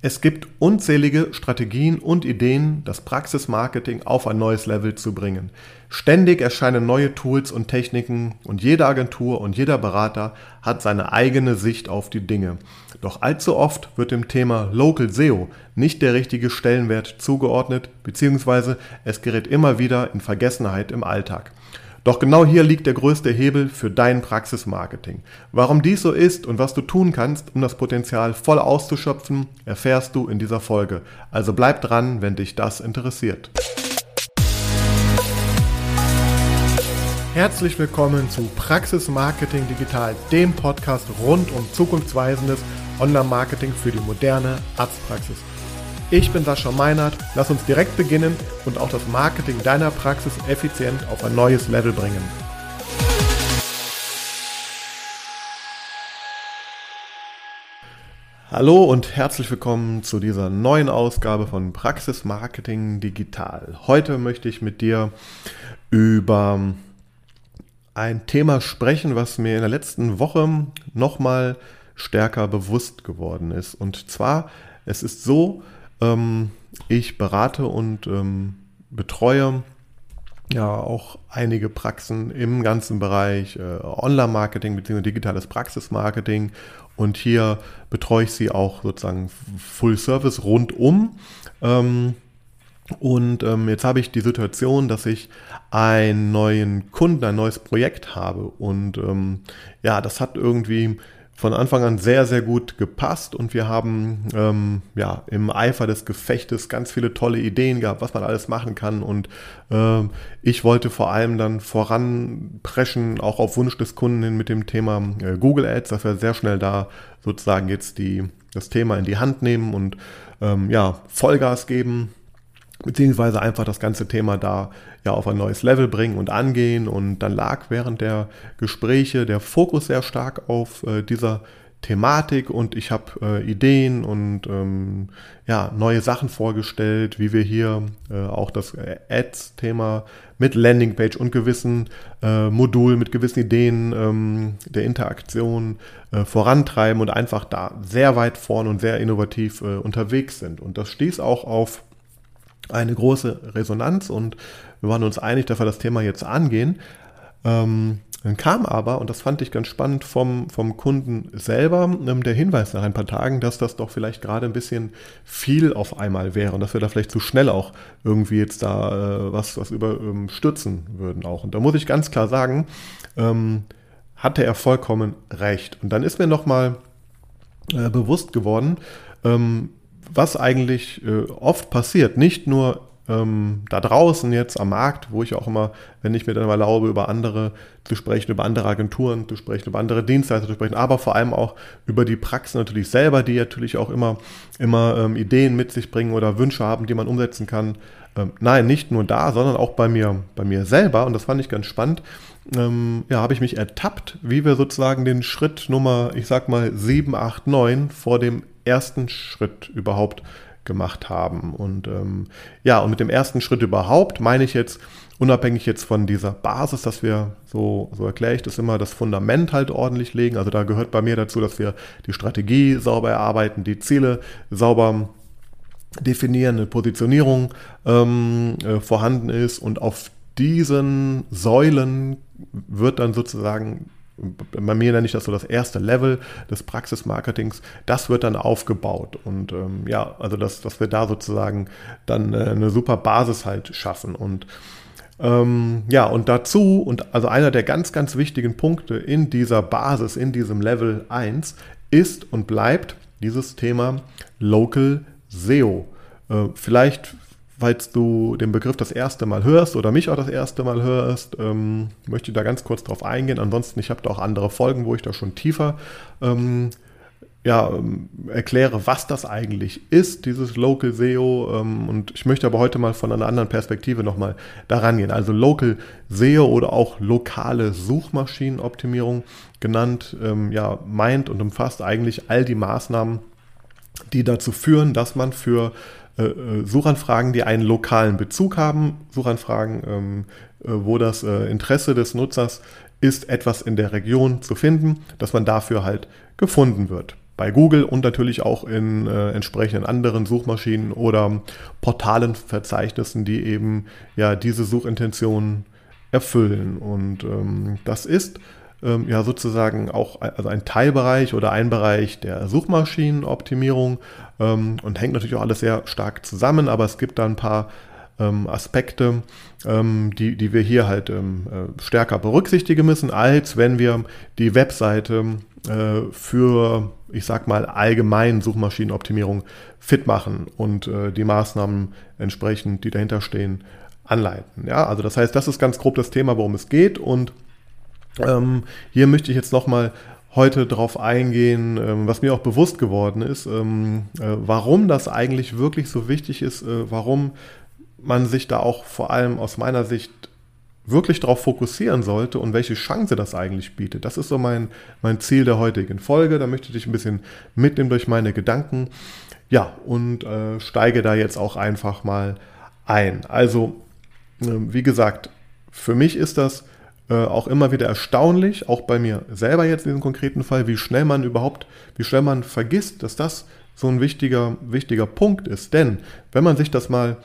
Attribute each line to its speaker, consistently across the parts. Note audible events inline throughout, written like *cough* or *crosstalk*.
Speaker 1: Es gibt unzählige Strategien und Ideen, das Praxismarketing auf ein neues Level zu bringen. Ständig erscheinen neue Tools und Techniken und jede Agentur und jeder Berater hat seine eigene Sicht auf die Dinge. Doch allzu oft wird dem Thema Local SEO nicht der richtige Stellenwert zugeordnet, beziehungsweise es gerät immer wieder in Vergessenheit im Alltag. Doch genau hier liegt der größte Hebel für dein Praxismarketing. Warum dies so ist und was du tun kannst, um das Potenzial voll auszuschöpfen, erfährst du in dieser Folge. Also bleib dran, wenn dich das interessiert. Herzlich willkommen zu Praxismarketing Digital, dem Podcast rund um zukunftsweisendes Online-Marketing für die moderne Arztpraxis. Ich bin Sascha Meinert. Lass uns direkt beginnen und auch das Marketing deiner Praxis effizient auf ein neues Level bringen. Hallo und herzlich willkommen zu dieser neuen Ausgabe von Praxis Marketing Digital. Heute möchte ich mit dir über ein Thema sprechen, was mir in der letzten Woche nochmal stärker bewusst geworden ist. Und zwar, es ist so, ähm, ich berate und ähm, betreue ja auch einige Praxen im ganzen Bereich äh, Online-Marketing bzw. digitales Praxismarketing und hier betreue ich sie auch sozusagen Full Service rundum. Ähm, und ähm, jetzt habe ich die Situation, dass ich einen neuen Kunden, ein neues Projekt habe. Und ähm, ja, das hat irgendwie von Anfang an sehr, sehr gut gepasst und wir haben ähm, ja im Eifer des Gefechtes ganz viele tolle Ideen gehabt, was man alles machen kann und äh, ich wollte vor allem dann voranpreschen, auch auf Wunsch des Kunden hin mit dem Thema äh, Google Ads, dass wir sehr schnell da sozusagen jetzt die, das Thema in die Hand nehmen und ähm, ja, Vollgas geben, beziehungsweise einfach das ganze Thema da ja auf ein neues Level bringen und angehen. Und dann lag während der Gespräche der Fokus sehr stark auf äh, dieser Thematik und ich habe äh, Ideen und ähm, ja, neue Sachen vorgestellt, wie wir hier äh, auch das Ads-Thema mit Landingpage und gewissen äh, Modulen, mit gewissen Ideen ähm, der Interaktion äh, vorantreiben und einfach da sehr weit vorn und sehr innovativ äh, unterwegs sind. Und das stieß auch auf eine große Resonanz und wir waren uns einig, dass wir das Thema jetzt angehen. Ähm, dann kam aber, und das fand ich ganz spannend vom, vom Kunden selber, ähm, der Hinweis nach ein paar Tagen, dass das doch vielleicht gerade ein bisschen viel auf einmal wäre und dass wir da vielleicht zu schnell auch irgendwie jetzt da äh, was, was überstürzen ähm, würden auch. Und da muss ich ganz klar sagen, ähm, hatte er vollkommen recht. Und dann ist mir nochmal äh, bewusst geworden, ähm, was eigentlich äh, oft passiert, nicht nur ähm, da draußen jetzt am Markt, wo ich auch immer, wenn ich mir dann erlaube, über andere zu sprechen, über andere Agenturen zu sprechen, über andere Dienstleister zu sprechen, aber vor allem auch über die Praxen natürlich selber, die natürlich auch immer, immer ähm, Ideen mit sich bringen oder Wünsche haben, die man umsetzen kann. Ähm, nein, nicht nur da, sondern auch bei mir, bei mir selber. Und das fand ich ganz spannend. Ähm, ja, habe ich mich ertappt, wie wir sozusagen den Schritt Nummer, ich sag mal, 7, 8, 9 vor dem ersten Schritt überhaupt gemacht haben. Und ähm, ja, und mit dem ersten Schritt überhaupt meine ich jetzt, unabhängig jetzt von dieser Basis, dass wir, so, so erkläre ich das immer, das Fundament halt ordentlich legen. Also da gehört bei mir dazu, dass wir die Strategie sauber erarbeiten, die Ziele sauber definieren, eine Positionierung ähm, äh, vorhanden ist und auf diesen Säulen wird dann sozusagen bei mir nenne ich das so das erste Level des Praxismarketings, das wird dann aufgebaut. Und ähm, ja, also dass, dass wir da sozusagen dann äh, eine super Basis halt schaffen. Und ähm, ja, und dazu, und also einer der ganz, ganz wichtigen Punkte in dieser Basis, in diesem Level 1, ist und bleibt dieses Thema Local SEO. Äh, vielleicht Falls du den Begriff das erste Mal hörst oder mich auch das erste Mal hörst, ähm, möchte ich da ganz kurz drauf eingehen. Ansonsten, ich habe da auch andere Folgen, wo ich da schon tiefer ähm, ja, ähm, erkläre, was das eigentlich ist, dieses Local SEO. Ähm, und ich möchte aber heute mal von einer anderen Perspektive nochmal daran gehen. Also Local SEO oder auch lokale Suchmaschinenoptimierung genannt, ähm, ja, meint und umfasst eigentlich all die Maßnahmen, die dazu führen, dass man für äh, äh, Suchanfragen, die einen lokalen Bezug haben, Suchanfragen, ähm, äh, wo das Interesse des Nutzers ist, etwas in der Region zu finden, dass man dafür halt gefunden wird. bei Google und natürlich auch in äh, entsprechenden anderen Suchmaschinen oder Portalenverzeichnissen, die eben ja diese Suchintention erfüllen. Und ähm, das ist ähm, ja sozusagen auch also ein Teilbereich oder ein Bereich der Suchmaschinenoptimierung und hängt natürlich auch alles sehr stark zusammen, aber es gibt da ein paar ähm, Aspekte, ähm, die, die wir hier halt ähm, äh, stärker berücksichtigen müssen, als wenn wir die Webseite äh, für, ich sag mal, allgemein Suchmaschinenoptimierung fit machen und äh, die Maßnahmen entsprechend, die dahinter stehen, anleiten. Ja, also das heißt, das ist ganz grob das Thema, worum es geht und ähm, hier möchte ich jetzt nochmal heute darauf eingehen, ähm, was mir auch bewusst geworden ist, ähm, äh, warum das eigentlich wirklich so wichtig ist, äh, warum man sich da auch vor allem aus meiner Sicht wirklich darauf fokussieren sollte und welche Chance das eigentlich bietet. Das ist so mein, mein Ziel der heutigen Folge. Da möchte ich dich ein bisschen mitnehmen durch meine Gedanken. Ja, und äh, steige da jetzt auch einfach mal ein. Also, äh, wie gesagt, für mich ist das äh, auch immer wieder erstaunlich, auch bei mir selber jetzt in diesem konkreten Fall, wie schnell man überhaupt, wie schnell man vergisst, dass das so ein wichtiger, wichtiger Punkt ist. Denn wenn man sich das mal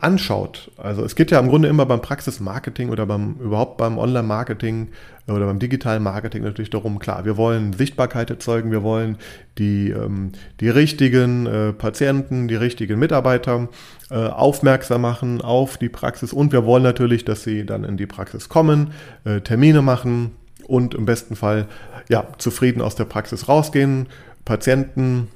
Speaker 1: anschaut, also es geht ja im Grunde immer beim Praxismarketing oder beim überhaupt beim Online-Marketing oder beim digitalen Marketing natürlich darum, klar, wir wollen Sichtbarkeit erzeugen, wir wollen die, ähm, die richtigen äh, Patienten, die richtigen Mitarbeiter äh, aufmerksam machen auf die Praxis und wir wollen natürlich, dass sie dann in die Praxis kommen, äh, Termine machen und im besten Fall ja, zufrieden aus der Praxis rausgehen, Patienten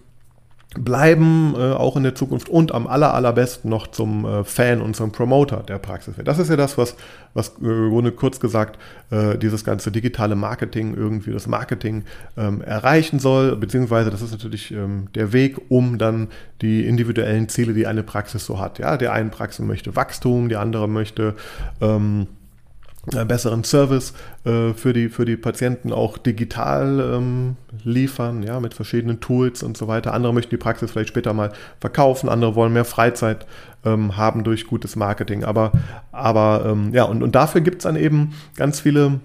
Speaker 1: bleiben, äh, auch in der Zukunft und am aller, allerbesten noch zum äh, Fan und zum Promoter der Praxis wird. Das ist ja das, was, was äh, kurz gesagt äh, dieses ganze digitale Marketing irgendwie das Marketing ähm, erreichen soll, beziehungsweise das ist natürlich ähm, der Weg, um dann die individuellen Ziele, die eine Praxis so hat. Ja, der einen Praxis möchte Wachstum, die andere möchte ähm, besseren Service äh, für, die, für die Patienten auch digital ähm, liefern, ja, mit verschiedenen Tools und so weiter. Andere möchten die Praxis vielleicht später mal verkaufen, andere wollen mehr Freizeit ähm, haben durch gutes Marketing. Aber, aber ähm, ja, und, und dafür gibt es dann eben ganz viele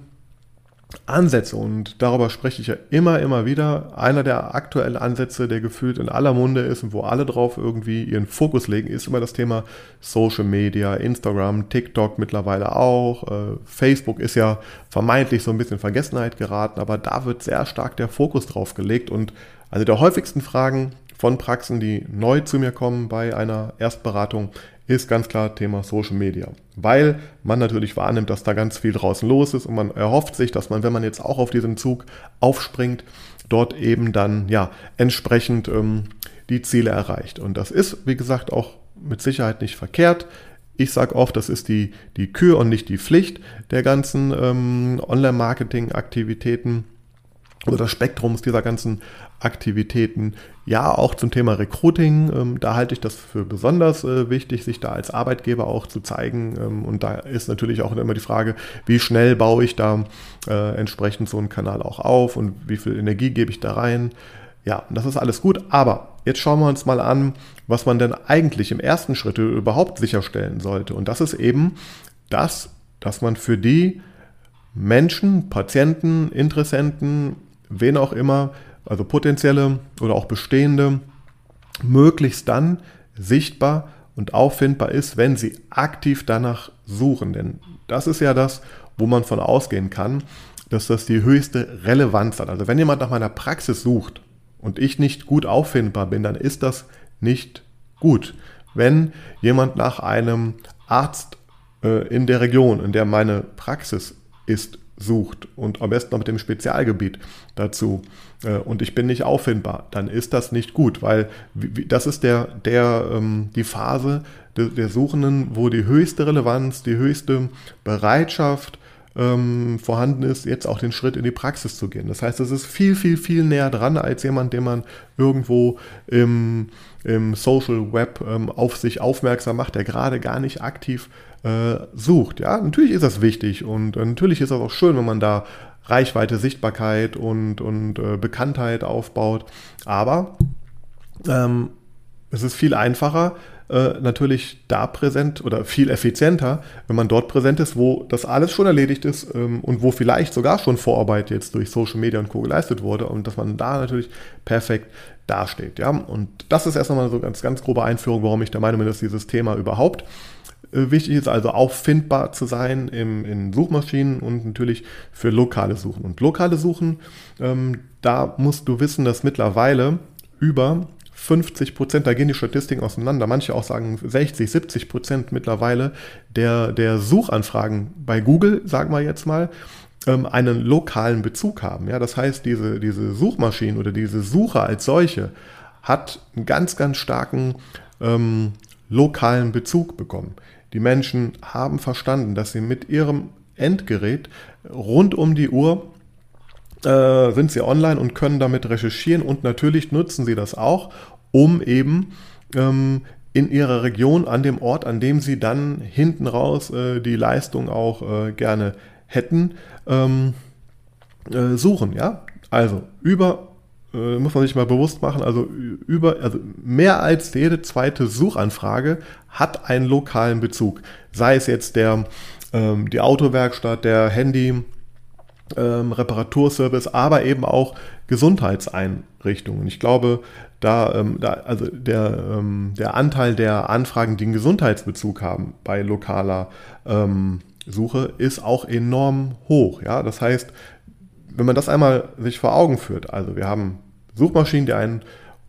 Speaker 1: Ansätze und darüber spreche ich ja immer, immer wieder. Einer der aktuellen Ansätze, der gefühlt in aller Munde ist und wo alle drauf irgendwie ihren Fokus legen, ist immer das Thema Social Media, Instagram, TikTok mittlerweile auch. Äh, Facebook ist ja vermeintlich so ein bisschen Vergessenheit geraten, aber da wird sehr stark der Fokus drauf gelegt und also der häufigsten Fragen von Praxen, die neu zu mir kommen bei einer Erstberatung, ist ganz klar Thema Social Media. Weil man natürlich wahrnimmt, dass da ganz viel draußen los ist und man erhofft sich, dass man, wenn man jetzt auch auf diesen Zug aufspringt, dort eben dann ja entsprechend ähm, die Ziele erreicht. Und das ist, wie gesagt, auch mit Sicherheit nicht verkehrt. Ich sage oft, das ist die, die Kür und nicht die Pflicht der ganzen ähm, Online-Marketing-Aktivitäten oder Spektrums dieser ganzen Aktivitäten. Ja, auch zum Thema Recruiting, ähm, da halte ich das für besonders äh, wichtig, sich da als Arbeitgeber auch zu zeigen. Ähm, und da ist natürlich auch immer die Frage, wie schnell baue ich da äh, entsprechend so einen Kanal auch auf und wie viel Energie gebe ich da rein. Ja, das ist alles gut, aber jetzt schauen wir uns mal an, was man denn eigentlich im ersten Schritt überhaupt sicherstellen sollte. Und das ist eben das, dass man für die Menschen, Patienten, Interessenten, wen auch immer, also potenzielle oder auch bestehende, möglichst dann sichtbar und auffindbar ist, wenn sie aktiv danach suchen. Denn das ist ja das, wo man von ausgehen kann, dass das die höchste Relevanz hat. Also wenn jemand nach meiner Praxis sucht und ich nicht gut auffindbar bin, dann ist das nicht gut. Wenn jemand nach einem Arzt äh, in der Region, in der meine Praxis ist, sucht und am besten noch mit dem Spezialgebiet dazu äh, und ich bin nicht auffindbar, dann ist das nicht gut, weil das ist der, der, ähm, die Phase der Suchenden, wo die höchste Relevanz, die höchste Bereitschaft ähm, vorhanden ist, jetzt auch den Schritt in die Praxis zu gehen. Das heißt, es ist viel, viel, viel näher dran als jemand, den man irgendwo im, im Social Web ähm, auf sich aufmerksam macht, der gerade gar nicht aktiv äh, sucht. Ja, natürlich ist das wichtig und äh, natürlich ist das auch schön, wenn man da Reichweite, Sichtbarkeit und, und äh, Bekanntheit aufbaut. Aber ähm, es ist viel einfacher, äh, natürlich da präsent oder viel effizienter, wenn man dort präsent ist, wo das alles schon erledigt ist ähm, und wo vielleicht sogar schon Vorarbeit jetzt durch Social Media und Co. geleistet wurde und dass man da natürlich perfekt dasteht. Ja? Und das ist erst einmal so ganz, ganz grobe Einführung, warum ich der Meinung bin, dass dieses Thema überhaupt wichtig ist, also auffindbar zu sein im, in Suchmaschinen und natürlich für lokale Suchen. Und lokale Suchen, ähm, da musst du wissen, dass mittlerweile über 50 Prozent, da gehen die Statistiken auseinander, manche auch sagen 60, 70 Prozent mittlerweile der, der Suchanfragen bei Google, sagen wir jetzt mal, ähm, einen lokalen Bezug haben. Ja, das heißt, diese, diese Suchmaschine oder diese Suche als solche hat einen ganz, ganz starken ähm, lokalen Bezug bekommen. Die Menschen haben verstanden, dass sie mit ihrem Endgerät rund um die Uhr äh, sind sie online und können damit recherchieren und natürlich nutzen sie das auch, um eben ähm, in ihrer Region, an dem Ort, an dem sie dann hinten raus äh, die Leistung auch äh, gerne hätten, ähm, äh, suchen. Ja? Also über, äh, muss man sich mal bewusst machen, also über, also mehr als jede zweite Suchanfrage hat einen lokalen Bezug. Sei es jetzt der, ähm, die Autowerkstatt, der Handy, ähm, Reparaturservice, aber eben auch Gesundheitseinrichtungen. Ich glaube, da, ähm, da also der, ähm, der Anteil der Anfragen, die einen Gesundheitsbezug haben bei lokaler ähm, Suche, ist auch enorm hoch. Ja? Das heißt, wenn man das einmal sich vor Augen führt, also wir haben Suchmaschinen, die ein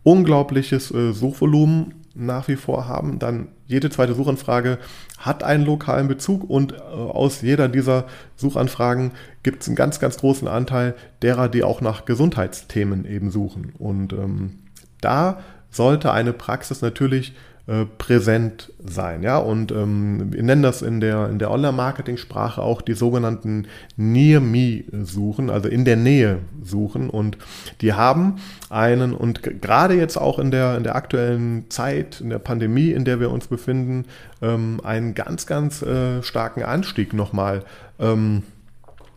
Speaker 1: unglaubliches äh, Suchvolumen nach wie vor haben, dann jede zweite Suchanfrage hat einen lokalen Bezug und äh, aus jeder dieser Suchanfragen gibt es einen ganz, ganz großen Anteil derer, die auch nach Gesundheitsthemen eben suchen. Und ähm, da sollte eine Praxis natürlich äh, präsent sein. Ja? Und ähm, wir nennen das in der, in der Online-Marketing-Sprache auch die sogenannten Near-Me-Suchen, also in der Nähe suchen. Und die haben einen, und gerade jetzt auch in der, in der aktuellen Zeit, in der Pandemie, in der wir uns befinden, ähm, einen ganz, ganz äh, starken Anstieg nochmal ähm,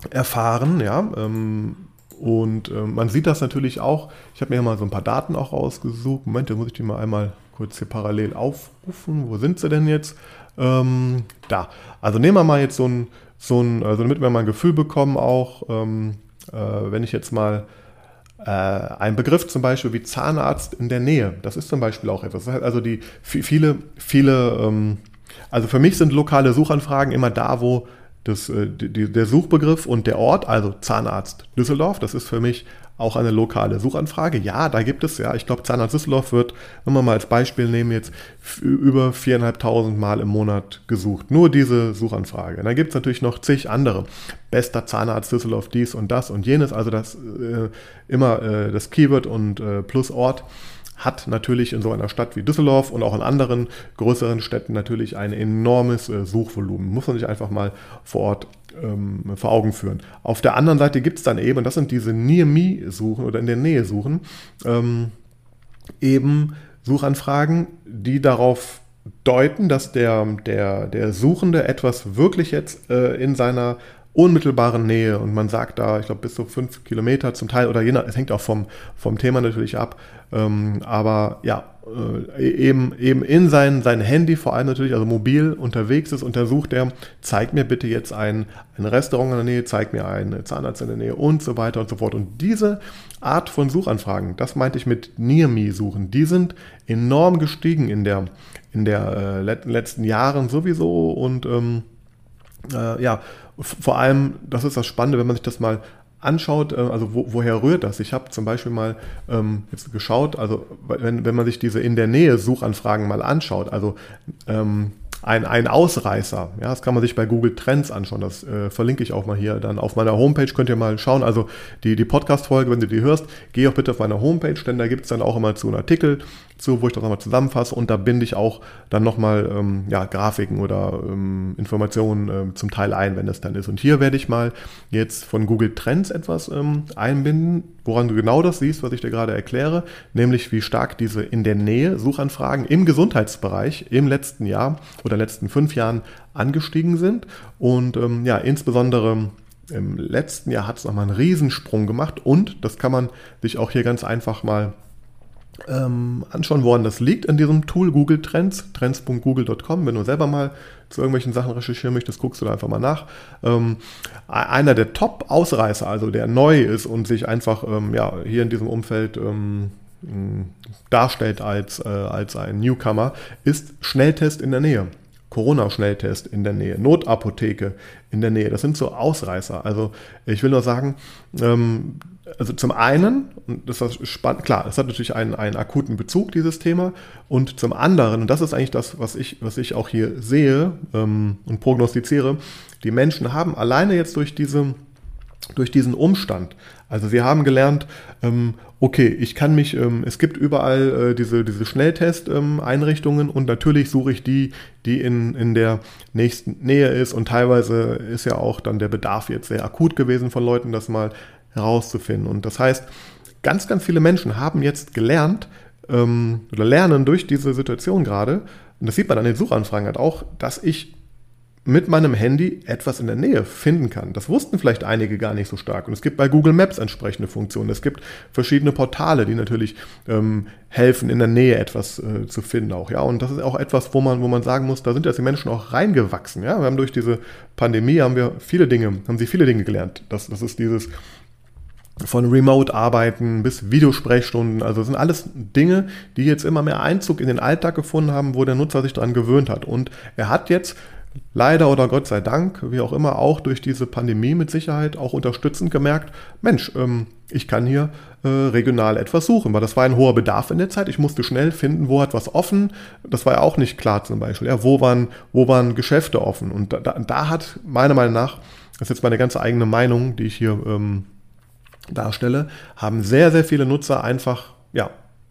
Speaker 1: erfahren. Ja? Ähm, und äh, man sieht das natürlich auch. Ich habe mir mal so ein paar Daten auch rausgesucht. Moment, da muss ich die mal einmal kurz hier parallel aufrufen. Wo sind sie denn jetzt? Ähm, da. Also nehmen wir mal jetzt so ein, so ein also damit wir mal ein Gefühl bekommen, auch ähm, äh, wenn ich jetzt mal äh, ein Begriff zum Beispiel wie Zahnarzt in der Nähe, das ist zum Beispiel auch etwas. also die viele, viele, ähm, also für mich sind lokale Suchanfragen immer da, wo das, äh, die, der Suchbegriff und der Ort, also Zahnarzt Düsseldorf, das ist für mich auch eine lokale Suchanfrage. Ja, da gibt es ja, ich glaube, Zahnarzt Düsseldorf wird, wenn wir mal als Beispiel nehmen, jetzt über 4.500 Mal im Monat gesucht. Nur diese Suchanfrage. Und dann gibt es natürlich noch zig andere. Bester Zahnarzt Düsseldorf, dies und das und jenes. Also das äh, immer äh, das Keyword und äh, plus Ort hat natürlich in so einer Stadt wie Düsseldorf und auch in anderen größeren Städten natürlich ein enormes äh, Suchvolumen. Muss man sich einfach mal vor Ort ähm, vor Augen führen. Auf der anderen Seite gibt es dann eben, das sind diese Near-Me-Suchen oder in der Nähe suchen, ähm, eben Suchanfragen, die darauf deuten, dass der, der, der Suchende etwas wirklich jetzt äh, in seiner unmittelbaren Nähe und man sagt da, ich glaube, bis zu fünf Kilometer zum Teil oder je nach, es hängt auch vom, vom Thema natürlich ab, ähm, aber ja, äh, eben, eben in sein, sein Handy vor allem natürlich, also mobil unterwegs ist, untersucht er, zeigt mir bitte jetzt ein, ein Restaurant in der Nähe, zeigt mir einen Zahnarzt in der Nähe und so weiter und so fort. Und diese Art von Suchanfragen, das meinte ich mit Near Me suchen, die sind enorm gestiegen in der, in der äh, letzten Jahren sowieso und ähm, äh, ja, vor allem, das ist das Spannende, wenn man sich das mal anschaut, äh, also wo, woher rührt das? Ich habe zum Beispiel mal ähm, jetzt geschaut, also wenn, wenn man sich diese in der Nähe Suchanfragen mal anschaut, also ähm, ein, ein Ausreißer. Ja, das kann man sich bei Google Trends anschauen. Das äh, verlinke ich auch mal hier dann auf meiner Homepage. Könnt ihr mal schauen. Also die, die Podcast-Folge, wenn du die hörst, geh auch bitte auf meine Homepage, denn da gibt es dann auch immer zu einen Artikel zu, wo ich das nochmal zusammenfasse und da binde ich auch dann nochmal ähm, ja, Grafiken oder ähm, Informationen ähm, zum Teil ein, wenn das dann ist. Und hier werde ich mal jetzt von Google Trends etwas ähm, einbinden, woran du genau das siehst, was ich dir gerade erkläre, nämlich wie stark diese in der Nähe Suchanfragen im Gesundheitsbereich im letzten Jahr oder letzten fünf Jahren angestiegen sind. Und ähm, ja, insbesondere im letzten Jahr hat es nochmal einen Riesensprung gemacht und das kann man sich auch hier ganz einfach mal ähm, anschauen, woran das liegt in diesem Tool Google Trends, trends.google.com. Wenn du selber mal zu irgendwelchen Sachen recherchieren möchtest, guckst du da einfach mal nach. Ähm, einer der Top-Ausreißer, also der neu ist und sich einfach ähm, ja, hier in diesem Umfeld ähm, darstellt als, äh, als ein Newcomer, ist Schnelltest in der Nähe. Corona-Schnelltest in der Nähe, Notapotheke in der Nähe. Das sind so Ausreißer. Also ich will nur sagen, ähm, also zum einen, und das ist spannend, klar, es hat natürlich einen, einen akuten Bezug, dieses Thema, und zum anderen, und das ist eigentlich das, was ich, was ich auch hier sehe ähm, und prognostiziere, die Menschen haben alleine jetzt durch diese durch diesen Umstand. Also sie haben gelernt, ähm, okay, ich kann mich, ähm, es gibt überall äh, diese, diese Schnelltest-Einrichtungen ähm, und natürlich suche ich die, die in, in der nächsten Nähe ist und teilweise ist ja auch dann der Bedarf jetzt sehr akut gewesen von Leuten, das mal herauszufinden. Und das heißt, ganz, ganz viele Menschen haben jetzt gelernt ähm, oder lernen durch diese Situation gerade, und das sieht man an den Suchanfragen halt auch, dass ich mit meinem Handy etwas in der Nähe finden kann. Das wussten vielleicht einige gar nicht so stark. Und es gibt bei Google Maps entsprechende Funktionen. Es gibt verschiedene Portale, die natürlich ähm, helfen, in der Nähe etwas äh, zu finden auch. Ja, und das ist auch etwas, wo man, wo man sagen muss, da sind jetzt die Menschen auch reingewachsen. Ja, wir haben durch diese Pandemie haben wir viele Dinge, haben sie viele Dinge gelernt. Das, das ist dieses von Remote-Arbeiten bis Videosprechstunden. Also sind alles Dinge, die jetzt immer mehr Einzug in den Alltag gefunden haben, wo der Nutzer sich daran gewöhnt hat. Und er hat jetzt leider oder Gott sei Dank, wie auch immer, auch durch diese Pandemie mit Sicherheit auch unterstützend gemerkt, Mensch, ähm, ich kann hier äh, regional etwas suchen, weil das war ein hoher Bedarf in der Zeit. Ich musste schnell finden, wo hat was offen. Das war ja auch nicht klar zum Beispiel. Ja, wo, waren, wo waren Geschäfte offen? Und da, da hat meiner Meinung nach, das ist jetzt meine ganze eigene Meinung, die ich hier ähm, darstelle, haben sehr, sehr viele Nutzer einfach ja,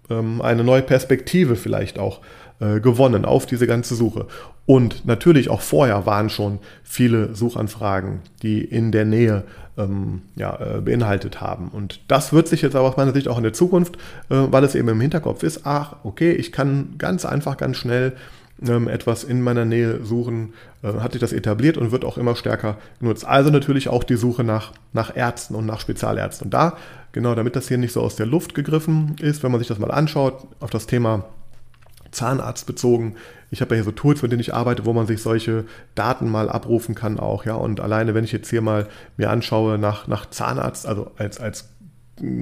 Speaker 1: ähm, eine neue Perspektive vielleicht auch äh, gewonnen auf diese ganze Suche. Und natürlich auch vorher waren schon viele Suchanfragen, die in der Nähe ähm, ja, äh, beinhaltet haben. Und das wird sich jetzt aber aus meiner Sicht auch in der Zukunft, äh, weil es eben im Hinterkopf ist, ach, okay, ich kann ganz einfach, ganz schnell ähm, etwas in meiner Nähe suchen, äh, hat sich das etabliert und wird auch immer stärker genutzt. Also natürlich auch die Suche nach, nach Ärzten und nach Spezialärzten. Und da, genau, damit das hier nicht so aus der Luft gegriffen ist, wenn man sich das mal anschaut, auf das Thema Zahnarzt bezogen. Ich habe ja hier so Tools, mit denen ich arbeite, wo man sich solche Daten mal abrufen kann auch, ja. Und alleine, wenn ich jetzt hier mal mir anschaue nach, nach Zahnarzt, also als, als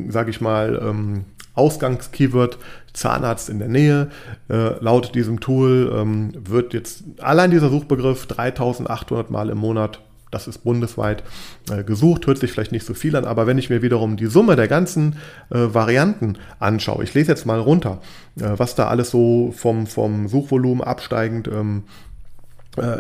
Speaker 1: sage ich mal, ähm, Ausgangskeyword Zahnarzt in der Nähe. Äh, laut diesem Tool ähm, wird jetzt allein dieser Suchbegriff 3800 Mal im Monat das ist bundesweit äh, gesucht, hört sich vielleicht nicht so viel an, aber wenn ich mir wiederum die Summe der ganzen äh, Varianten anschaue, ich lese jetzt mal runter, äh, was da alles so vom, vom Suchvolumen absteigend ähm, äh,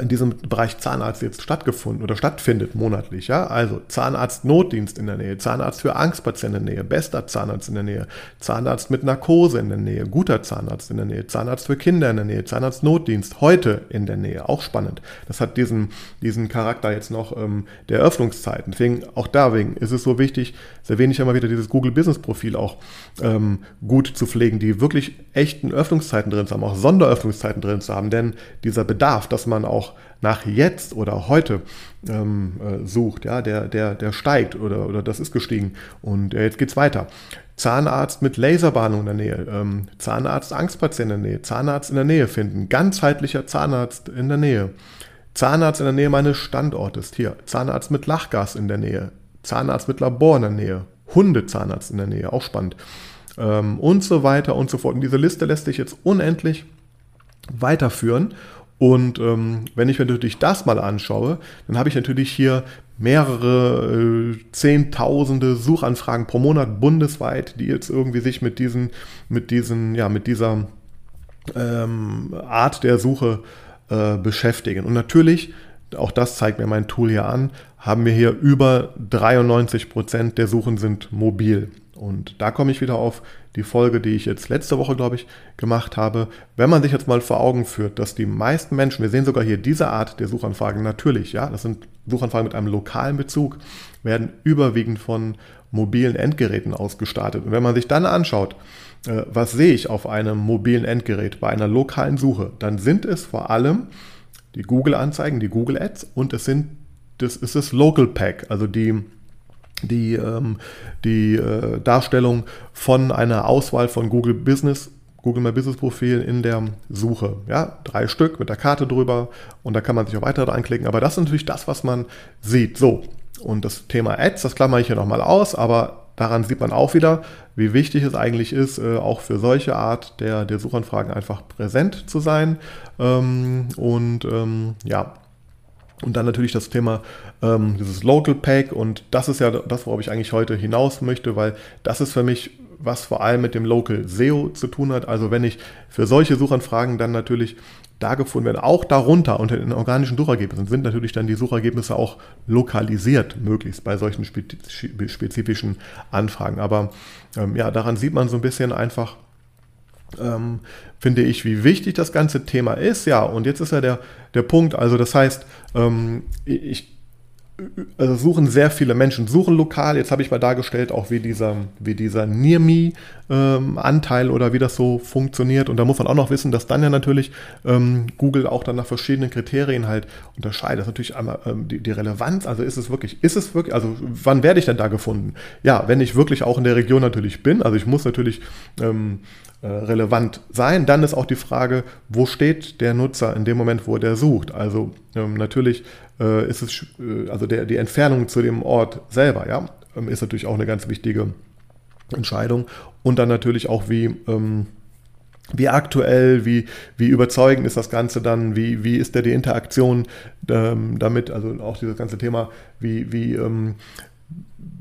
Speaker 1: in diesem Bereich Zahnarzt jetzt stattgefunden oder stattfindet monatlich. Ja? Also Zahnarzt Notdienst in der Nähe, Zahnarzt für Angstpatienten in der Nähe, bester Zahnarzt in der Nähe, Zahnarzt mit Narkose in der Nähe, guter Zahnarzt in der Nähe, Zahnarzt für Kinder in der Nähe, Zahnarzt Notdienst heute in der Nähe. Auch spannend. Das hat diesen, diesen Charakter jetzt noch ähm, der Öffnungszeiten. Deswegen, auch deswegen ist es so wichtig, sehr wenig immer wieder dieses Google Business Profil auch ähm, gut zu pflegen, die wirklich echten Öffnungszeiten drin zu haben, auch Sonderöffnungszeiten drin zu haben. Denn dieser Bedarf, dass man auch nach jetzt oder heute ähm, äh, sucht, ja, der, der, der steigt oder, oder das ist gestiegen. Und äh, jetzt es weiter. Zahnarzt mit Laserbahnung in der Nähe, ähm, Zahnarzt Angstpatient in der Nähe, Zahnarzt in der Nähe finden, ganzheitlicher Zahnarzt in der Nähe. Zahnarzt in der Nähe meines Standortes. Hier, Zahnarzt mit Lachgas in der Nähe. Zahnarzt mit Labor in der Nähe. Hundezahnarzt in der Nähe, auch spannend. Ähm, und so weiter und so fort. Und diese Liste lässt sich jetzt unendlich weiterführen. Und ähm, wenn ich mir natürlich das mal anschaue, dann habe ich natürlich hier mehrere äh, Zehntausende Suchanfragen pro Monat bundesweit, die jetzt irgendwie sich mit diesen, mit diesen, ja, mit dieser ähm, Art der Suche äh, beschäftigen. Und natürlich, auch das zeigt mir mein Tool hier an, haben wir hier über 93 Prozent der Suchen sind mobil. Und da komme ich wieder auf die Folge, die ich jetzt letzte Woche, glaube ich, gemacht habe. Wenn man sich jetzt mal vor Augen führt, dass die meisten Menschen, wir sehen sogar hier diese Art der Suchanfragen natürlich, ja, das sind Suchanfragen mit einem lokalen Bezug, werden überwiegend von mobilen Endgeräten ausgestartet. Und wenn man sich dann anschaut, äh, was sehe ich auf einem mobilen Endgerät bei einer lokalen Suche, dann sind es vor allem die Google-Anzeigen, die Google Ads und es sind das ist das Local Pack, also die die, ähm, die äh, Darstellung von einer Auswahl von Google Business, Google My Business Profil in der Suche. Ja, drei Stück mit der Karte drüber und da kann man sich auch weitere anklicken. Aber das ist natürlich das, was man sieht. So, und das Thema Ads, das klammere ich hier nochmal aus, aber daran sieht man auch wieder, wie wichtig es eigentlich ist, äh, auch für solche Art der, der Suchanfragen einfach präsent zu sein. Ähm, und ähm, ja, und dann natürlich das Thema ähm, dieses Local Pack und das ist ja das, worauf ich eigentlich heute hinaus möchte, weil das ist für mich was vor allem mit dem Local SEO zu tun hat. Also wenn ich für solche Suchanfragen dann natürlich da gefunden werden, auch darunter unter den organischen Suchergebnissen sind natürlich dann die Suchergebnisse auch lokalisiert, möglichst bei solchen spezifischen Anfragen. Aber ähm, ja, daran sieht man so ein bisschen einfach, ähm, finde ich, wie wichtig das ganze Thema ist. Ja, und jetzt ist ja der, der Punkt, also das heißt, ähm, ich also suchen sehr viele Menschen, suchen lokal. Jetzt habe ich mal dargestellt, auch wie dieser, wie dieser Near Me-Anteil ähm, oder wie das so funktioniert. Und da muss man auch noch wissen, dass dann ja natürlich ähm, Google auch dann nach verschiedenen Kriterien halt unterscheidet. Das ist natürlich einmal ähm, die, die, Relevanz. Also ist es wirklich, ist es wirklich, also wann werde ich denn da gefunden? Ja, wenn ich wirklich auch in der Region natürlich bin. Also ich muss natürlich ähm, äh, relevant sein. Dann ist auch die Frage, wo steht der Nutzer in dem Moment, wo der sucht. Also ähm, natürlich äh, ist es, äh, also der, die Entfernung zu dem Ort selber, ja, ähm, ist natürlich auch eine ganz wichtige Entscheidung. Und dann natürlich auch, wie, ähm, wie aktuell, wie, wie überzeugend ist das Ganze dann, wie, wie ist da die Interaktion ähm, damit, also auch dieses ganze Thema, wie, wie, ähm,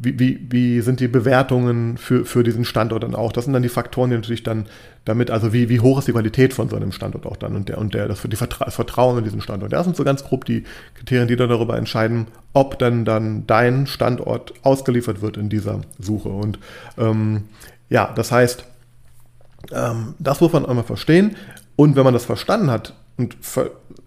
Speaker 1: wie, wie, wie sind die Bewertungen für, für diesen Standort dann auch? Das sind dann die Faktoren, die natürlich dann damit, also wie, wie hoch ist die Qualität von so einem Standort auch dann und der und der, das, die Vertra das Vertrauen in diesen Standort. Das sind so ganz grob die Kriterien, die dann darüber entscheiden, ob dann, dann dein Standort ausgeliefert wird in dieser Suche. Und ähm, ja, das heißt, ähm, das muss man einmal verstehen. Und wenn man das verstanden hat, und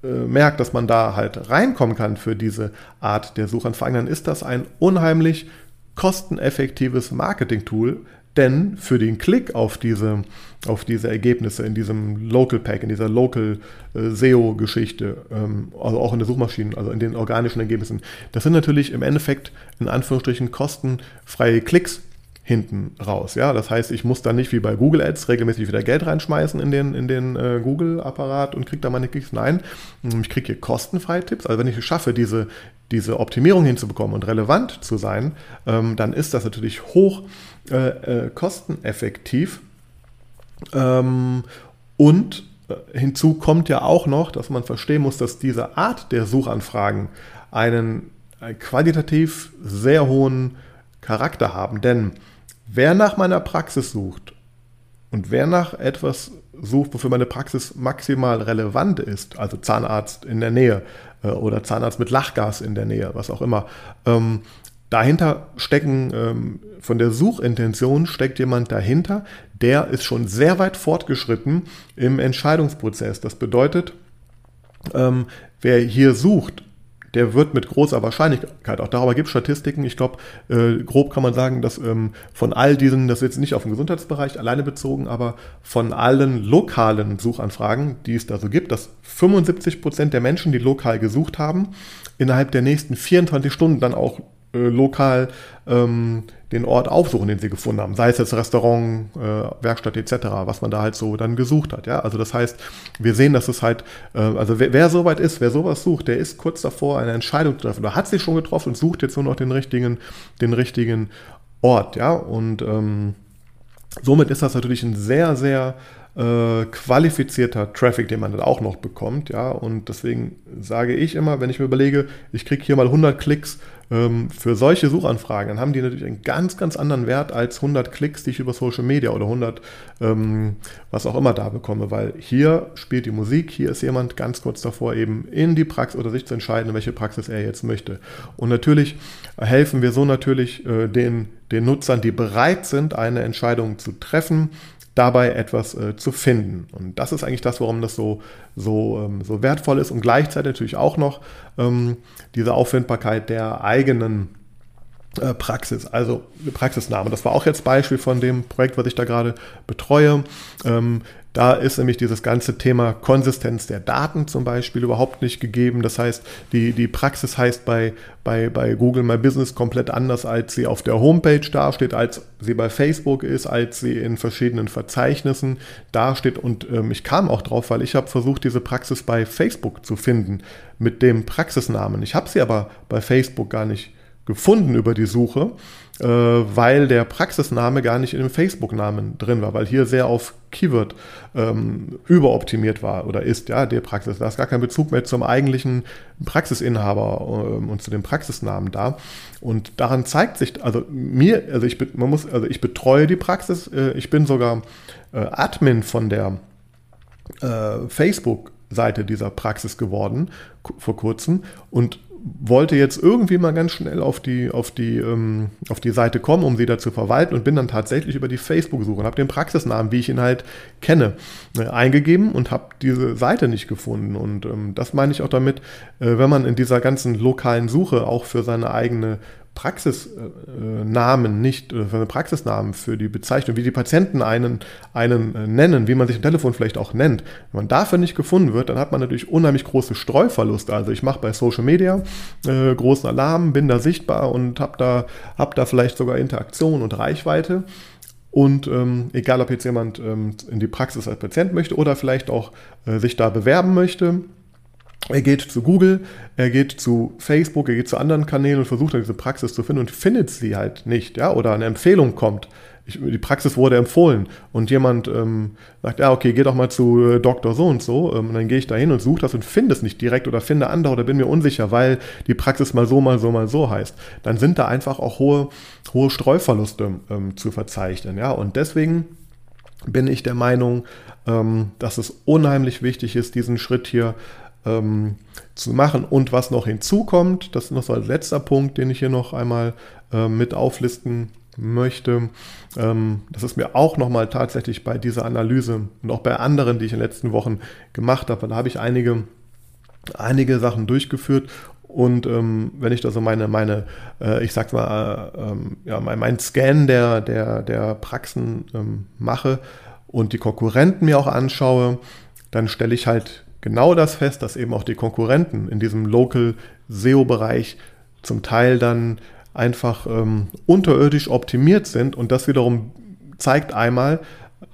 Speaker 1: äh, merkt, dass man da halt reinkommen kann für diese Art der Suchanfragen, dann ist das ein unheimlich kosteneffektives Marketing-Tool, denn für den Klick auf diese, auf diese Ergebnisse in diesem Local Pack, in dieser Local äh, SEO-Geschichte, ähm, also auch in der Suchmaschinen, also in den organischen Ergebnissen, das sind natürlich im Endeffekt in Anführungsstrichen kostenfreie Klicks, hinten raus. Ja, das heißt, ich muss dann nicht wie bei Google Ads regelmäßig wieder Geld reinschmeißen in den, in den äh, Google-Apparat und kriege da meine Klicks. Nein, ich kriege hier kostenfreie Tipps. Also wenn ich es schaffe, diese, diese Optimierung hinzubekommen und relevant zu sein, ähm, dann ist das natürlich hoch äh, äh, kosteneffektiv. Ähm, und äh, hinzu kommt ja auch noch, dass man verstehen muss, dass diese Art der Suchanfragen einen äh, qualitativ sehr hohen Charakter haben. Denn Wer nach meiner Praxis sucht und wer nach etwas sucht, wofür meine Praxis maximal relevant ist, also Zahnarzt in der Nähe äh, oder Zahnarzt mit Lachgas in der Nähe, was auch immer, ähm, dahinter stecken, ähm, von der Suchintention steckt jemand dahinter, der ist schon sehr weit fortgeschritten im Entscheidungsprozess. Das bedeutet, ähm, wer hier sucht, der wird mit großer Wahrscheinlichkeit, auch darüber gibt es Statistiken, ich glaube, äh, grob kann man sagen, dass ähm, von all diesen, das ist jetzt nicht auf den Gesundheitsbereich alleine bezogen, aber von allen lokalen Suchanfragen, die es da so gibt, dass 75 Prozent der Menschen, die lokal gesucht haben, innerhalb der nächsten 24 Stunden dann auch äh, lokal ähm, den Ort aufsuchen, den sie gefunden haben. Sei es jetzt Restaurant, äh, Werkstatt etc., was man da halt so dann gesucht hat. Ja? Also das heißt, wir sehen, dass es halt, äh, also wer, wer so weit ist, wer sowas sucht, der ist kurz davor, eine Entscheidung zu treffen. Oder hat sich schon getroffen und sucht jetzt nur noch den richtigen, den richtigen Ort. Ja? Und ähm, somit ist das natürlich ein sehr, sehr äh, qualifizierter Traffic, den man dann auch noch bekommt. Ja? Und deswegen sage ich immer, wenn ich mir überlege, ich kriege hier mal 100 Klicks für solche Suchanfragen, dann haben die natürlich einen ganz, ganz anderen Wert als 100 Klicks, die ich über Social Media oder 100 ähm, was auch immer da bekomme, weil hier spielt die Musik, hier ist jemand ganz kurz davor, eben in die Praxis oder sich zu entscheiden, welche Praxis er jetzt möchte. Und natürlich helfen wir so natürlich äh, den, den Nutzern, die bereit sind, eine Entscheidung zu treffen, dabei etwas äh, zu finden. Und das ist eigentlich das, warum das so, so, ähm, so wertvoll ist und gleichzeitig natürlich auch noch ähm, diese Auffindbarkeit der eigenen äh, Praxis, also Praxisname. Das war auch jetzt Beispiel von dem Projekt, was ich da gerade betreue. Ähm, Da ist nämlich dieses ganze Thema Konsistenz der Daten zum Beispiel überhaupt nicht gegeben. Das heißt, die, die Praxis heißt bei, bei, bei Google My Business komplett anders, als sie auf der Homepage dasteht, als sie bei Facebook ist, als sie in verschiedenen Verzeichnissen dasteht. Und ähm, ich kam auch drauf, weil ich habe versucht, diese Praxis bei Facebook zu finden mit dem Praxisnamen. Ich habe sie aber bei Facebook gar nicht gefunden über die Suche, weil der Praxisname gar nicht in dem Facebook-Namen drin war, weil hier sehr auf Keyword ähm, überoptimiert war oder ist, ja, der Praxis. Da ist gar kein Bezug mehr zum eigentlichen Praxisinhaber ähm, und zu dem Praxisnamen da. Und daran zeigt sich, also mir, also ich, man muss, also ich betreue die Praxis, äh, ich bin sogar äh, Admin von der äh, Facebook Seite dieser Praxis geworden vor kurzem und wollte jetzt irgendwie mal ganz schnell auf die, auf die, ähm, auf die Seite kommen, um sie da zu verwalten und bin dann tatsächlich über die Facebook-Suche und habe den Praxisnamen, wie ich ihn halt kenne, äh, eingegeben und habe diese Seite nicht gefunden. Und ähm, das meine ich auch damit, äh, wenn man in dieser ganzen lokalen Suche auch für seine eigene Praxisnamen nicht, für einen Praxisnamen für die Bezeichnung, wie die Patienten einen, einen äh, nennen, wie man sich im Telefon vielleicht auch nennt. Wenn man dafür nicht gefunden wird, dann hat man natürlich unheimlich große Streuverluste. Also ich mache bei Social Media äh, großen Alarm, bin da sichtbar und habe da, hab da vielleicht sogar Interaktion und Reichweite. Und ähm, egal, ob jetzt jemand ähm, in die Praxis als Patient möchte oder vielleicht auch äh, sich da bewerben möchte, er geht zu Google, er geht zu Facebook, er geht zu anderen Kanälen und versucht dann diese Praxis zu finden und findet sie halt nicht, ja, oder eine Empfehlung kommt. Ich, die Praxis wurde empfohlen und jemand ähm, sagt, ja, okay, geh doch mal zu äh, Dr. so und so. Ähm, und dann gehe ich da hin und suche das und finde es nicht direkt oder finde andere oder bin mir unsicher, weil die Praxis mal so, mal so, mal so heißt. Dann sind da einfach auch hohe, hohe Streuverluste ähm, zu verzeichnen, ja. Und deswegen bin ich der Meinung, ähm, dass es unheimlich wichtig ist, diesen Schritt hier ähm, zu machen. Und was noch hinzukommt, das ist noch so als letzter Punkt, den ich hier noch einmal äh, mit auflisten möchte. Ähm, das ist mir auch nochmal tatsächlich bei dieser Analyse und auch bei anderen, die ich in den letzten Wochen gemacht habe, da habe ich einige, einige Sachen durchgeführt und ähm, wenn ich da so meine, meine äh, ich sag's mal, äh, ähm, ja, mein, mein, Scan der, der, der Praxen ähm, mache und die Konkurrenten mir auch anschaue, dann stelle ich halt genau das fest, dass eben auch die Konkurrenten in diesem Local SEO-Bereich zum Teil dann einfach ähm, unterirdisch optimiert sind und das wiederum zeigt einmal,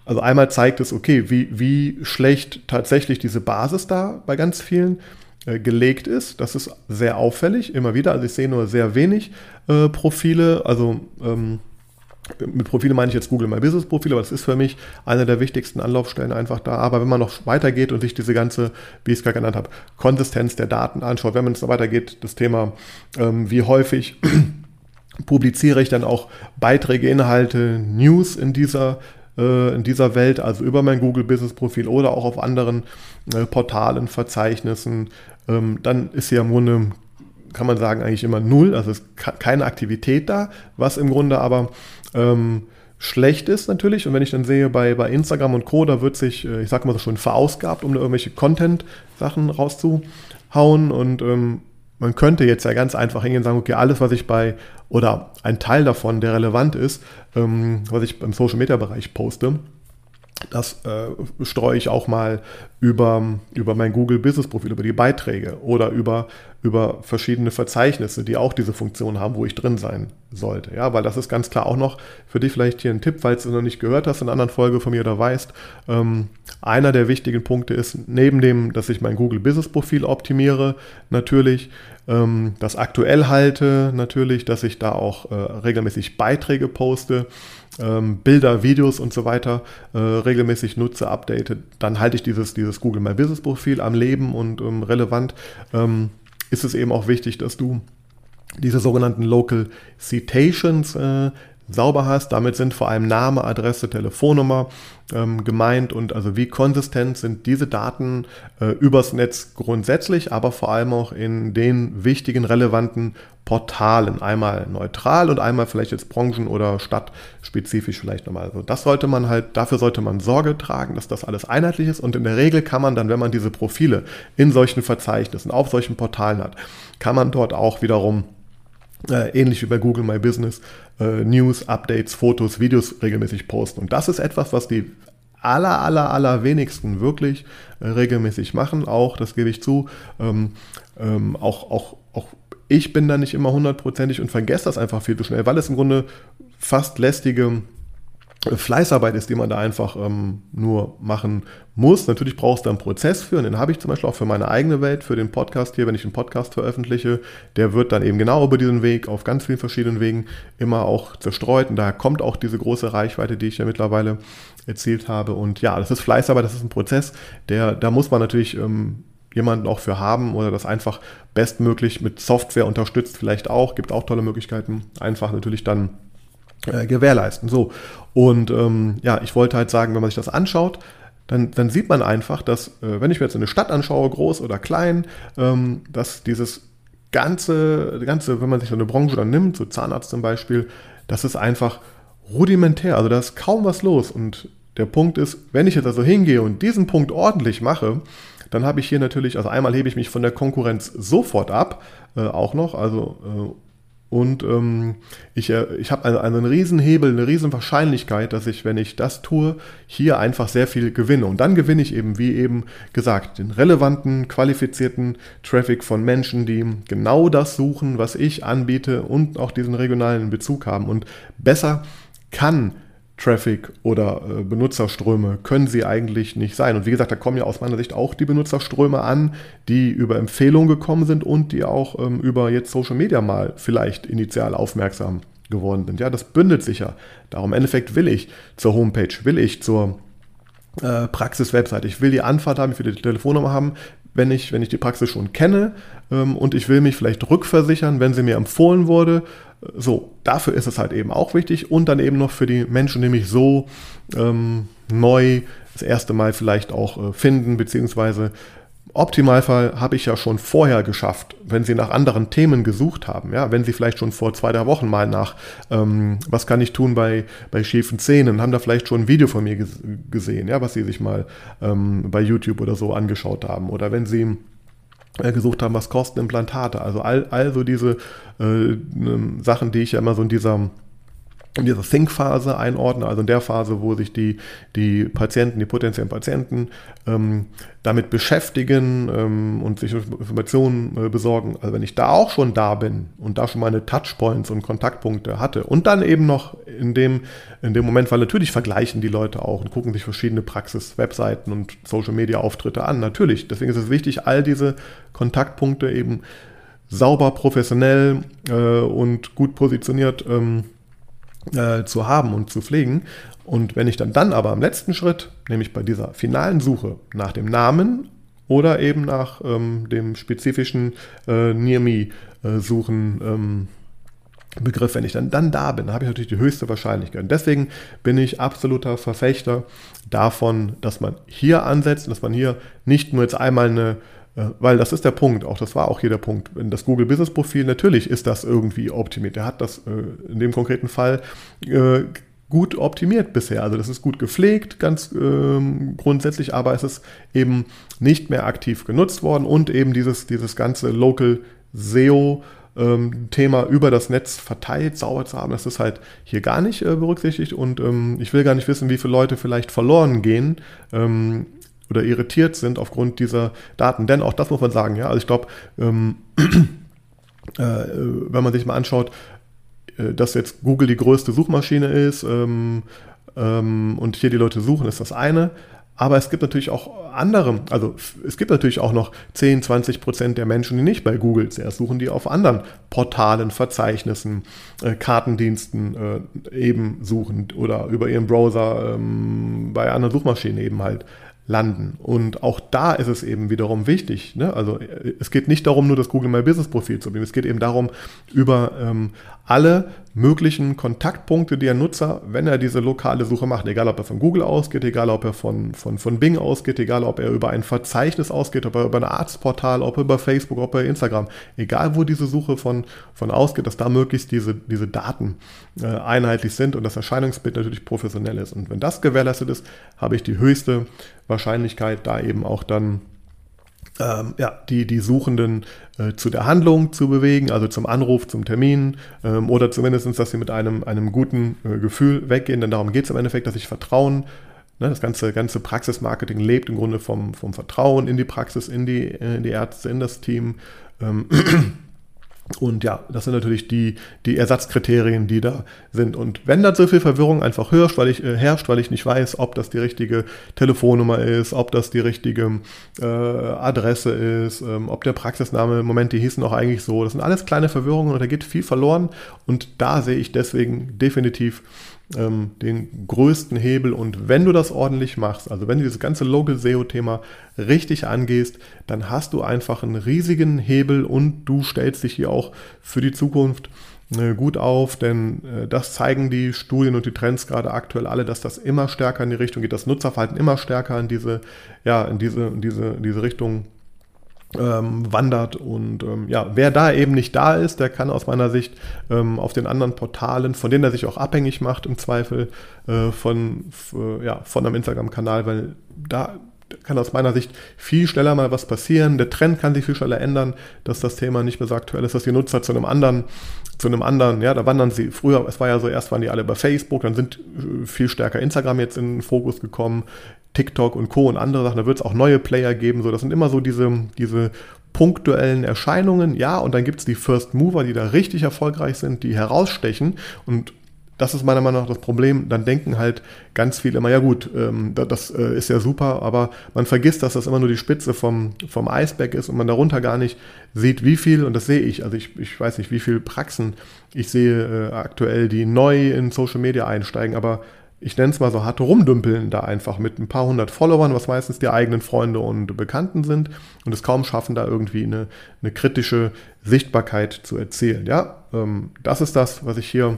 Speaker 1: also einmal zeigt es, okay, wie, wie schlecht tatsächlich diese Basis da bei ganz vielen äh, gelegt ist. Das ist sehr auffällig, immer wieder. Also ich sehe nur sehr wenig äh, Profile, also ähm, mit Profile meine ich jetzt Google My Business Profile, aber das ist für mich eine der wichtigsten Anlaufstellen einfach da. Aber wenn man noch weitergeht und sich diese ganze, wie ich es gerade genannt habe, Konsistenz der Daten anschaut, wenn man es noch weitergeht, das Thema, ähm, wie häufig *clears throat* publiziere ich dann auch Beiträge, Inhalte, News in dieser äh, in dieser Welt, also über mein Google Business Profil oder auch auf anderen äh, Portalen, Verzeichnissen, ähm, dann ist hier im Grunde kann man sagen, eigentlich immer null. Also es ist keine Aktivität da, was im Grunde aber ähm, schlecht ist natürlich. Und wenn ich dann sehe, bei, bei Instagram und Co., da wird sich, äh, ich sag mal so schon, verausgabt, um da irgendwelche Content-Sachen rauszuhauen. Und ähm, man könnte jetzt ja ganz einfach hingehen und sagen, okay, alles, was ich bei, oder ein Teil davon, der relevant ist, ähm, was ich im Social-Media-Bereich poste, das äh, streue ich auch mal über, über mein Google Business Profil, über die Beiträge oder über, über verschiedene Verzeichnisse, die auch diese Funktion haben, wo ich drin sein sollte. Ja, weil das ist ganz klar auch noch für dich vielleicht hier ein Tipp, falls du noch nicht gehört hast in einer anderen Folge von mir oder weißt. Ähm, einer der wichtigen Punkte ist, neben dem, dass ich mein Google Business Profil optimiere, natürlich, ähm, das aktuell halte, natürlich, dass ich da auch äh, regelmäßig Beiträge poste ähm, Bilder, Videos und so weiter äh, regelmäßig nutze, update, dann halte ich dieses, dieses Google My Business Profil am Leben und ähm, relevant. Ähm, ist es eben auch wichtig, dass du diese sogenannten Local Citations äh, sauber hast. Damit sind vor allem Name, Adresse, Telefonnummer ähm, gemeint und also wie konsistent sind diese Daten äh, übers Netz grundsätzlich, aber vor allem auch in den wichtigen, relevanten Portalen. Einmal neutral und einmal vielleicht jetzt branchen- oder stadtspezifisch vielleicht nochmal. Also das sollte man halt, dafür sollte man Sorge tragen, dass das alles einheitlich ist und in der Regel kann man dann, wenn man diese Profile in solchen Verzeichnissen, auf solchen Portalen hat, kann man dort auch wiederum ähnlich wie bei Google My Business, äh, News, Updates, Fotos, Videos regelmäßig posten. Und das ist etwas, was die aller, aller, aller wenigsten wirklich äh, regelmäßig machen. Auch, das gebe ich zu, ähm, ähm, auch, auch, auch ich bin da nicht immer hundertprozentig und vergesse das einfach viel zu schnell, weil es im Grunde fast lästige Fleißarbeit ist, die man da einfach ähm, nur machen muss. Natürlich brauchst du einen Prozess für, und den habe ich zum Beispiel auch für meine eigene Welt, für den Podcast hier, wenn ich einen Podcast veröffentliche. Der wird dann eben genau über diesen Weg, auf ganz vielen verschiedenen Wegen, immer auch zerstreut. Und daher kommt auch diese große Reichweite, die ich ja mittlerweile erzielt habe. Und ja, das ist Fleißarbeit, das ist ein Prozess, der, da muss man natürlich ähm, jemanden auch für haben oder das einfach bestmöglich mit Software unterstützt, vielleicht auch, gibt auch tolle Möglichkeiten, einfach natürlich dann äh, gewährleisten. So. Und ähm, ja, ich wollte halt sagen, wenn man sich das anschaut, dann, dann sieht man einfach, dass, äh, wenn ich mir jetzt eine Stadt anschaue, groß oder klein, ähm, dass dieses ganze, ganze, wenn man sich so eine Branche dann nimmt, so Zahnarzt zum Beispiel, das ist einfach rudimentär. Also da ist kaum was los. Und der Punkt ist, wenn ich jetzt also hingehe und diesen Punkt ordentlich mache, dann habe ich hier natürlich, also einmal hebe ich mich von der Konkurrenz sofort ab, äh, auch noch, also äh, und ähm, ich, äh, ich habe also einen Riesenhebel, eine riesen Wahrscheinlichkeit, dass ich, wenn ich das tue, hier einfach sehr viel gewinne. Und dann gewinne ich eben, wie eben gesagt, den relevanten, qualifizierten Traffic von Menschen, die genau das suchen, was ich anbiete und auch diesen regionalen Bezug haben. Und besser kann Traffic oder äh, Benutzerströme können sie eigentlich nicht sein. Und wie gesagt, da kommen ja aus meiner Sicht auch die Benutzerströme an, die über Empfehlungen gekommen sind und die auch ähm, über jetzt Social Media mal vielleicht initial aufmerksam geworden sind. Ja, das bündelt sich ja. Darum im Endeffekt will ich zur Homepage, will ich zur äh, Praxis-Website, ich will die Anfahrt haben, ich will die Telefonnummer haben, wenn ich, wenn ich die Praxis schon kenne ähm, und ich will mich vielleicht rückversichern, wenn sie mir empfohlen wurde. So, dafür ist es halt eben auch wichtig und dann eben noch für die Menschen, die mich so ähm, neu das erste Mal vielleicht auch äh, finden, beziehungsweise Optimalfall habe ich ja schon vorher geschafft, wenn Sie nach anderen Themen gesucht haben. Ja, wenn Sie vielleicht schon vor zwei, drei Wochen mal nach, ähm, was kann ich tun bei, bei schiefen Zähnen, haben da vielleicht schon ein Video von mir gesehen, ja, was Sie sich mal ähm, bei YouTube oder so angeschaut haben. Oder wenn Sie äh, gesucht haben, was kosten Implantate. Also all, all so diese äh, Sachen, die ich ja immer so in dieser in dieser Think-Phase einordnen, also in der Phase, wo sich die, die Patienten, die potenziellen Patienten ähm, damit beschäftigen ähm, und sich Informationen äh, besorgen. Also wenn ich da auch schon da bin und da schon meine Touchpoints und Kontaktpunkte hatte und dann eben noch in dem, in dem Moment, weil natürlich vergleichen die Leute auch und gucken sich verschiedene Praxis-Webseiten und Social-Media-Auftritte an, natürlich. Deswegen ist es wichtig, all diese Kontaktpunkte eben sauber, professionell äh, und gut positioniert ähm, äh, zu haben und zu pflegen. Und wenn ich dann dann aber am letzten Schritt, nämlich bei dieser finalen Suche nach dem Namen oder eben nach ähm, dem spezifischen äh, Near Me äh, suchen ähm, Begriff, wenn ich dann, dann da bin, habe ich natürlich die höchste Wahrscheinlichkeit. Und deswegen bin ich absoluter Verfechter davon, dass man hier ansetzt, dass man hier nicht nur jetzt einmal eine weil das ist der Punkt, auch das war auch hier der Punkt. Das Google Business Profil, natürlich ist das irgendwie optimiert. Der hat das äh, in dem konkreten Fall äh, gut optimiert bisher. Also das ist gut gepflegt, ganz ähm, grundsätzlich, aber es ist eben nicht mehr aktiv genutzt worden und eben dieses, dieses ganze Local SEO ähm, Thema über das Netz verteilt, sauber zu haben, das ist halt hier gar nicht äh, berücksichtigt und ähm, ich will gar nicht wissen, wie viele Leute vielleicht verloren gehen, oder irritiert sind aufgrund dieser Daten. Denn auch das muss man sagen, ja, also ich glaube, ähm, *clears throat* äh, wenn man sich mal anschaut, äh, dass jetzt Google die größte Suchmaschine ist ähm, ähm, und hier die Leute suchen, ist das eine. Aber es gibt natürlich auch andere, also es gibt natürlich auch noch 10, 20 Prozent der Menschen, die nicht bei Google zuerst suchen, die auf anderen Portalen, Verzeichnissen, äh, Kartendiensten äh, eben suchen oder über ihren Browser ähm, bei anderen Suchmaschinen eben halt landen. Und auch da ist es eben wiederum wichtig. Ne? Also es geht nicht darum, nur das Google My Business Profil zu nehmen. Es geht eben darum, über ähm, alle möglichen Kontaktpunkte, die ein Nutzer, wenn er diese lokale Suche macht, egal ob er von Google ausgeht, egal ob er von, von, von Bing ausgeht, egal ob er über ein Verzeichnis ausgeht, ob er über ein Arztportal, ob er über Facebook, ob er Instagram, egal wo diese Suche von, von ausgeht, dass da möglichst diese, diese Daten äh, einheitlich sind und das Erscheinungsbild natürlich professionell ist. Und wenn das gewährleistet ist, habe ich die höchste Wahrscheinlichkeit, da eben auch dann ähm, ja, die, die Suchenden äh, zu der Handlung zu bewegen, also zum Anruf, zum Termin ähm, oder zumindest, dass sie mit einem, einem guten äh, Gefühl weggehen, denn darum geht es im Endeffekt, dass ich Vertrauen Ne, das ganze, ganze Praxismarketing lebt im Grunde vom, vom Vertrauen in die Praxis, in die, in die Ärzte, in das Team. Ähm, *clears throat* und ja, das sind natürlich die, die Ersatzkriterien, die da sind. Und wenn da so viel Verwirrung einfach herrscht, weil ich, äh, herrscht, weil ich nicht weiß, ob das die richtige Telefonnummer ist, ob das die richtige äh, Adresse ist, ähm, ob der Praxisname, Moment, die hießen auch eigentlich so, das sind alles kleine Verwirrungen und da geht viel verloren. Und da sehe ich deswegen definitiv ähm, den größten Hebel. Und wenn du das ordentlich machst, also wenn du dieses ganze Local SEO-Thema richtig angehst, dann hast du einfach einen riesigen Hebel und du stellst dich hier auch für die Zukunft äh, gut auf, denn äh, das zeigen die Studien und die Trends gerade aktuell alle, dass das immer stärker in die Richtung geht, das Nutzerverhalten immer stärker in diese, ja, in diese, in diese, in diese Richtung ähm, wandert. Und ähm, ja, wer da eben nicht da ist, der kann aus meiner Sicht ähm, auf den anderen Portalen, von denen er sich auch abhängig macht, im Zweifel äh, von, äh, ja, von einem Instagram-Kanal, weil da kann aus meiner Sicht viel schneller mal was passieren. Der Trend kann sich viel schneller ändern, dass das Thema nicht mehr so aktuell ist, dass die Nutzer zu einem anderen, zu einem anderen, ja, da wandern sie. Früher, es war ja so, erst waren die alle bei Facebook, dann sind äh, viel stärker Instagram jetzt in den Fokus gekommen. TikTok und Co. und andere Sachen, da wird es auch neue Player geben. So, das sind immer so diese, diese punktuellen Erscheinungen. Ja, und dann gibt es die First Mover, die da richtig erfolgreich sind, die herausstechen. Und das ist meiner Meinung nach das Problem. Dann denken halt ganz viele immer, ja gut, ähm, das äh, ist ja super, aber man vergisst, dass das immer nur die Spitze vom, vom Eisberg ist und man darunter gar nicht sieht, wie viel, und das sehe ich, also ich, ich weiß nicht, wie viele Praxen ich sehe äh, aktuell, die neu in Social Media einsteigen, aber ich nenne es mal so hart rumdümpeln da einfach mit ein paar hundert Followern, was meistens die eigenen Freunde und Bekannten sind und es kaum schaffen, da irgendwie eine, eine kritische Sichtbarkeit zu erzielen. Ja, ähm, das ist das, was ich hier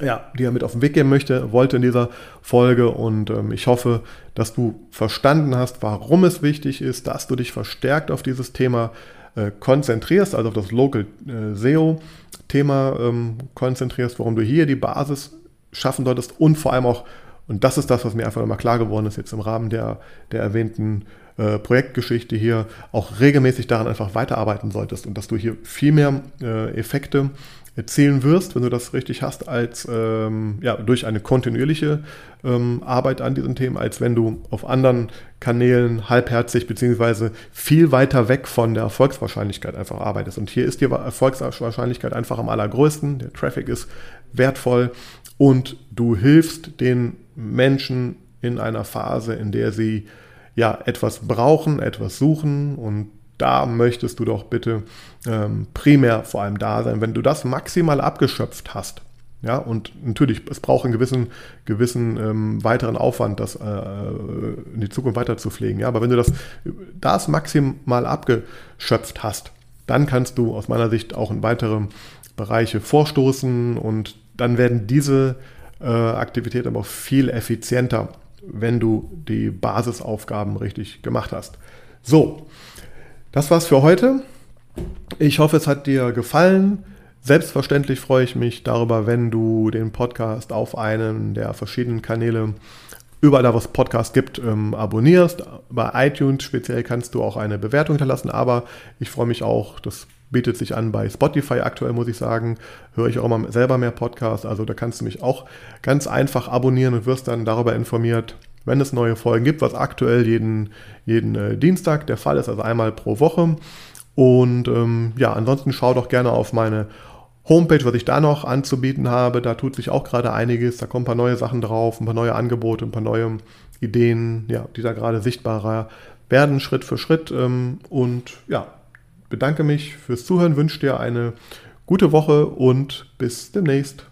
Speaker 1: ja, dir mit auf den Weg geben möchte, wollte in dieser Folge und ähm, ich hoffe, dass du verstanden hast, warum es wichtig ist, dass du dich verstärkt auf dieses Thema äh, konzentrierst, also auf das Local äh, SEO-Thema ähm, konzentrierst, warum du hier die Basis schaffen solltest und vor allem auch, und das ist das, was mir einfach nochmal klar geworden ist jetzt im Rahmen der, der erwähnten äh, Projektgeschichte hier, auch regelmäßig daran einfach weiterarbeiten solltest und dass du hier viel mehr äh, Effekte erzielen wirst, wenn du das richtig hast, als ähm, ja, durch eine kontinuierliche ähm, Arbeit an diesen Themen, als wenn du auf anderen Kanälen halbherzig beziehungsweise viel weiter weg von der Erfolgswahrscheinlichkeit einfach arbeitest. Und hier ist die Erfolgswahrscheinlichkeit einfach am allergrößten. Der Traffic ist wertvoll und du hilfst den Menschen in einer Phase, in der sie ja etwas brauchen, etwas suchen und da möchtest du doch bitte ähm, primär vor allem da sein. Wenn du das maximal abgeschöpft hast, ja, und natürlich, es braucht einen gewissen, gewissen ähm, weiteren Aufwand, das äh, in die Zukunft weiter zu pflegen. Ja, aber wenn du das, das maximal abgeschöpft hast, dann kannst du aus meiner Sicht auch in weitere Bereiche vorstoßen und dann werden diese äh, Aktivitäten aber auch viel effizienter, wenn du die Basisaufgaben richtig gemacht hast. So, das war's für heute. Ich hoffe, es hat dir gefallen. Selbstverständlich freue ich mich darüber, wenn du den Podcast auf einen der verschiedenen Kanäle überall da, wo es Podcasts gibt, ähm, abonnierst. Bei iTunes speziell kannst du auch eine Bewertung hinterlassen, aber ich freue mich auch, das bietet sich an bei Spotify aktuell, muss ich sagen, höre ich auch immer selber mehr Podcasts, also da kannst du mich auch ganz einfach abonnieren und wirst dann darüber informiert, wenn es neue Folgen gibt, was aktuell jeden, jeden äh, Dienstag der Fall ist, also einmal pro Woche. Und ähm, ja, ansonsten schau doch gerne auf meine Homepage, was ich da noch anzubieten habe. Da tut sich auch gerade einiges. Da kommen ein paar neue Sachen drauf, ein paar neue Angebote, ein paar neue Ideen, ja, die da gerade sichtbarer werden, Schritt für Schritt. Ähm, und ja, bedanke mich fürs Zuhören, wünsche dir eine gute Woche und bis demnächst.